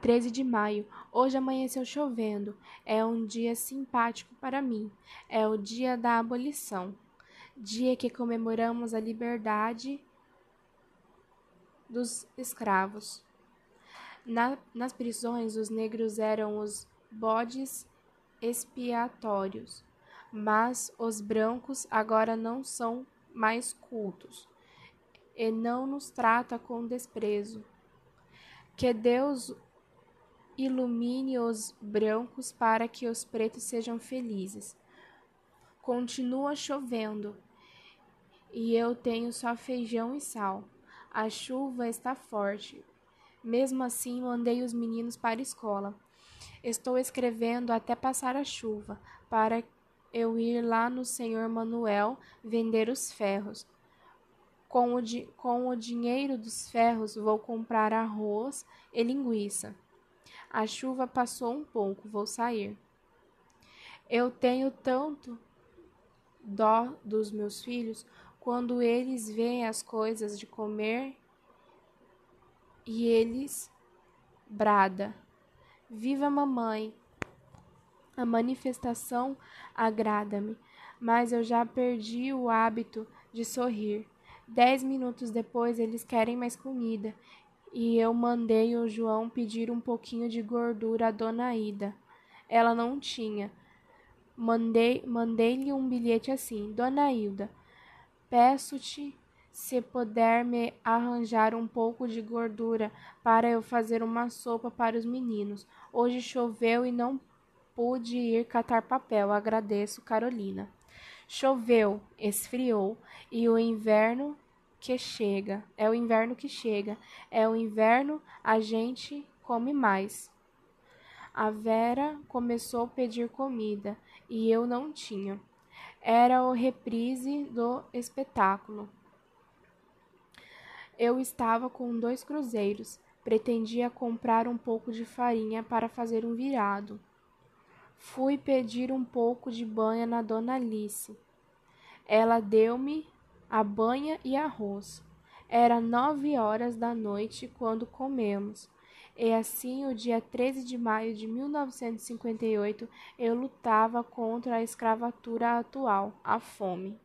13 de maio. Hoje amanheceu chovendo. É um dia simpático para mim. É o dia da abolição. Dia que comemoramos a liberdade dos escravos. Na, nas prisões, os negros eram os bodes expiatórios, mas os brancos agora não são mais cultos e não nos trata com desprezo. Que Deus ilumine os brancos para que os pretos sejam felizes. Continua chovendo e eu tenho só feijão e sal. A chuva está forte. Mesmo assim, mandei os meninos para a escola. Estou escrevendo até passar a chuva, para eu ir lá no senhor Manuel vender os ferros. Com o, com o dinheiro dos ferros vou comprar arroz e linguiça. A chuva passou um pouco, vou sair. Eu tenho tanto dó dos meus filhos quando eles veem as coisas de comer e eles brada. Viva mamãe! A manifestação agrada-me, mas eu já perdi o hábito de sorrir. Dez minutos depois eles querem mais comida e eu mandei o João pedir um pouquinho de gordura à dona Ida. Ela não tinha. Mandei, mandei-lhe um bilhete assim: Dona Hilda, peço-te se puder me arranjar um pouco de gordura para eu fazer uma sopa para os meninos. Hoje choveu e não pude ir catar papel. Agradeço, Carolina. Choveu, esfriou, e o inverno que chega, é o inverno que chega, é o inverno a gente come mais. A Vera começou a pedir comida e eu não tinha. Era o reprise do espetáculo. Eu estava com dois cruzeiros, pretendia comprar um pouco de farinha para fazer um virado. Fui pedir um pouco de banha na dona Alice. Ela deu-me a banha e arroz. Era nove horas da noite quando comemos. E assim, o dia 13 de maio de 1958, eu lutava contra a escravatura atual, a fome.